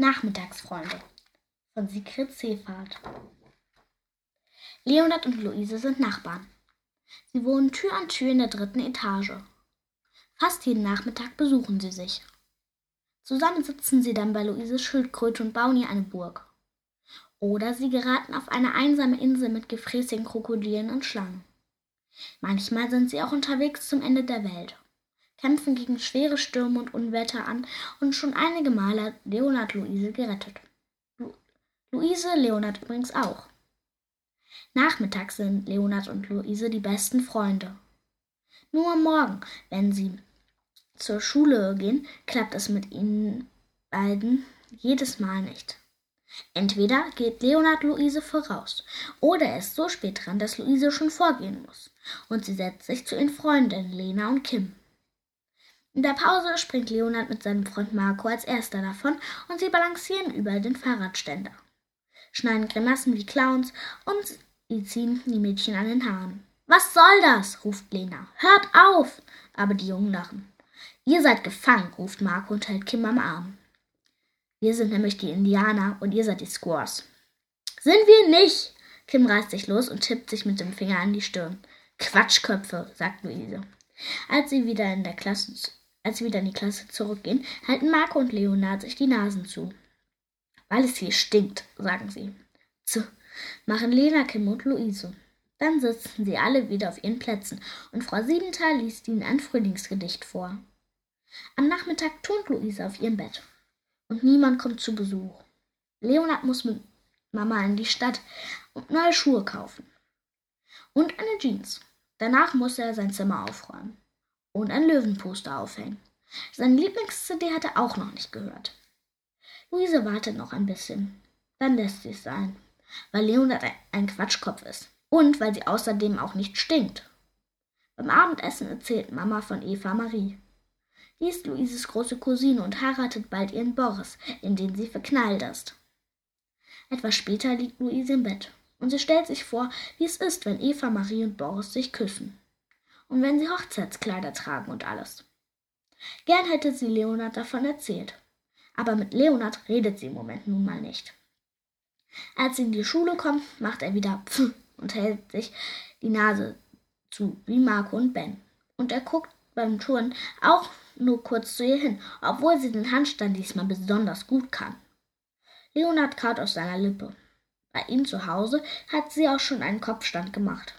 Nachmittagsfreunde von Sigrid Seefahrt. Leonard und Luise sind Nachbarn. Sie wohnen Tür an Tür in der dritten Etage. Fast jeden Nachmittag besuchen sie sich. Zusammen sitzen sie dann bei Luises Schildkröte und bauen ihr eine Burg. Oder sie geraten auf eine einsame Insel mit gefräßigen Krokodilen und Schlangen. Manchmal sind sie auch unterwegs zum Ende der Welt kämpfen gegen schwere Stürme und Unwetter an und schon einige Male hat Leonard Luise gerettet. Lu Luise Leonard übrigens auch. Nachmittags sind Leonard und Luise die besten Freunde. Nur am Morgen, wenn sie zur Schule gehen, klappt es mit ihnen beiden jedes Mal nicht. Entweder geht Leonard Luise voraus, oder er ist so spät dran, dass Luise schon vorgehen muss, und sie setzt sich zu ihren Freundinnen Lena und Kim. In der Pause springt Leonard mit seinem Freund Marco als erster davon und sie balancieren über den Fahrradständer, schneiden Grimassen wie Clowns und sie ziehen die Mädchen an den Haaren. Was soll das? ruft Lena. Hört auf! Aber die Jungen lachen. Ihr seid gefangen, ruft Marco und hält Kim am Arm. Wir sind nämlich die Indianer und ihr seid die Squaws. Sind wir nicht! Kim reißt sich los und tippt sich mit dem Finger an die Stirn. Quatschköpfe, sagt Luise. Als sie wieder in der Klasse als sie wieder in die Klasse zurückgehen, halten Marco und Leonard sich die Nasen zu. Weil es hier stinkt, sagen sie. Zu, machen Lena, Kim und Luise. Dann sitzen sie alle wieder auf ihren Plätzen und Frau Siebenthal liest ihnen ein Frühlingsgedicht vor. Am Nachmittag turnt Luise auf ihrem Bett und niemand kommt zu Besuch. Leonard muss mit Mama in die Stadt und neue Schuhe kaufen. Und eine Jeans. Danach muss er sein Zimmer aufräumen und ein Löwenposter aufhängen. Seine Lieblings-CD hat er auch noch nicht gehört. Luise wartet noch ein bisschen. Dann lässt sie es sein, weil Leonard ein Quatschkopf ist und weil sie außerdem auch nicht stinkt. Beim Abendessen erzählt Mama von Eva Marie. Die ist Luises große Cousine und heiratet bald ihren Boris, in den sie verknallt ist. Etwas später liegt Luise im Bett und sie stellt sich vor, wie es ist, wenn Eva Marie und Boris sich küssen und wenn sie Hochzeitskleider tragen und alles. Gern hätte sie Leonard davon erzählt, aber mit Leonard redet sie im Moment nun mal nicht. Als sie in die Schule kommt, macht er wieder Pfff und hält sich die Nase zu, wie Marco und Ben. Und er guckt beim Turnen auch nur kurz zu ihr hin, obwohl sie den Handstand diesmal besonders gut kann. Leonard kaut aus seiner Lippe. Bei ihm zu Hause hat sie auch schon einen Kopfstand gemacht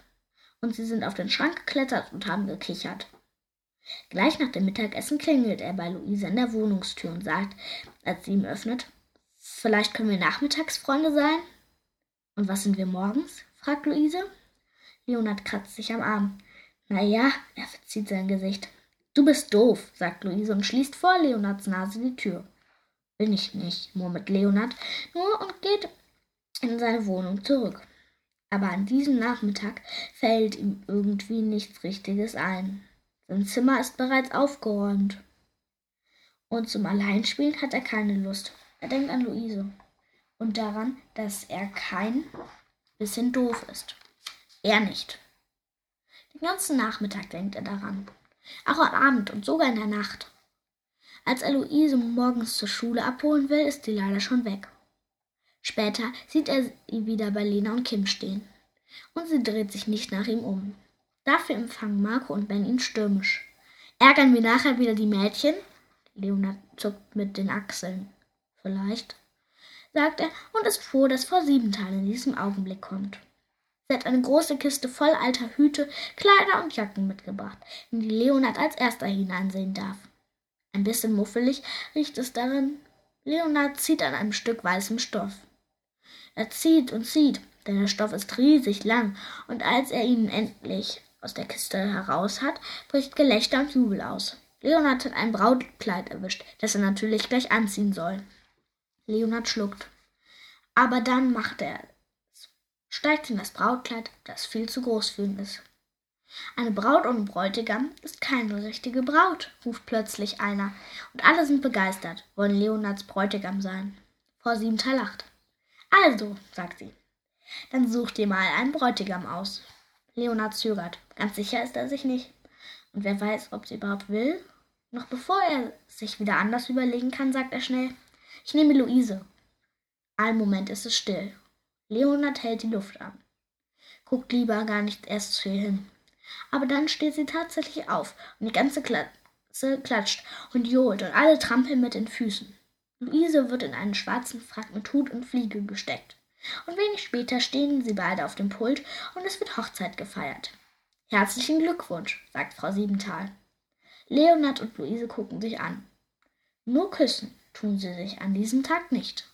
und sie sind auf den Schrank geklettert und haben gekichert. Gleich nach dem Mittagessen klingelt er bei Luise an der Wohnungstür und sagt, als sie ihm öffnet, vielleicht können wir Nachmittagsfreunde sein? Und was sind wir morgens? fragt Luise. Leonard kratzt sich am Arm. Na ja, er verzieht sein Gesicht. Du bist doof, sagt Luise und schließt vor Leonards Nase die Tür. Bin ich nicht, murmelt Leonard nur und geht in seine Wohnung zurück aber an diesem Nachmittag fällt ihm irgendwie nichts Richtiges ein. Sein Zimmer ist bereits aufgeräumt. Und zum Alleinspielen hat er keine Lust. Er denkt an Luise und daran, dass er kein bisschen doof ist. Er nicht. Den ganzen Nachmittag denkt er daran. Auch am Abend und sogar in der Nacht. Als er Luise morgens zur Schule abholen will, ist sie leider schon weg. Später sieht er sie wieder bei Lena und Kim stehen. Und sie dreht sich nicht nach ihm um. Dafür empfangen Marco und Ben ihn stürmisch. Ärgern wir nachher wieder die Mädchen? Leonard zuckt mit den Achseln. Vielleicht, sagt er und ist froh, dass Frau Siebenthal in diesem Augenblick kommt. Sie hat eine große Kiste voll alter Hüte, Kleider und Jacken mitgebracht, in die Leonard als erster hineinsehen darf. Ein bisschen muffelig riecht es darin. Leonard zieht an einem Stück weißem Stoff. Er zieht und zieht, denn der Stoff ist riesig lang, und als er ihn endlich aus der Kiste heraus hat, bricht Gelächter und Jubel aus. Leonard hat ein Brautkleid erwischt, das er natürlich gleich anziehen soll. Leonard schluckt. Aber dann macht er es. Steigt in das Brautkleid, das viel zu groß für ihn ist. Eine Braut ohne Bräutigam ist keine richtige Braut, ruft plötzlich einer, und alle sind begeistert, wollen Leonards Bräutigam sein. Frau Siebenter lacht. Also, sagt sie, dann such dir mal einen Bräutigam aus. Leonard zögert. Ganz sicher ist er sich nicht. Und wer weiß, ob sie überhaupt will? Noch bevor er sich wieder anders überlegen kann, sagt er schnell, Ich nehme Luise. Einen Moment ist es still. Leonard hält die Luft an. Guckt lieber gar nicht erst zu ihr hin. Aber dann steht sie tatsächlich auf und die ganze Klasse klatscht und johlt und alle trampeln mit den Füßen. Luise wird in einen schwarzen Frack mit Hut und Fliege gesteckt. Und wenig später stehen sie beide auf dem Pult und es wird Hochzeit gefeiert. Herzlichen Glückwunsch, sagt Frau Siebenthal. Leonard und Luise gucken sich an. Nur küssen tun sie sich an diesem Tag nicht.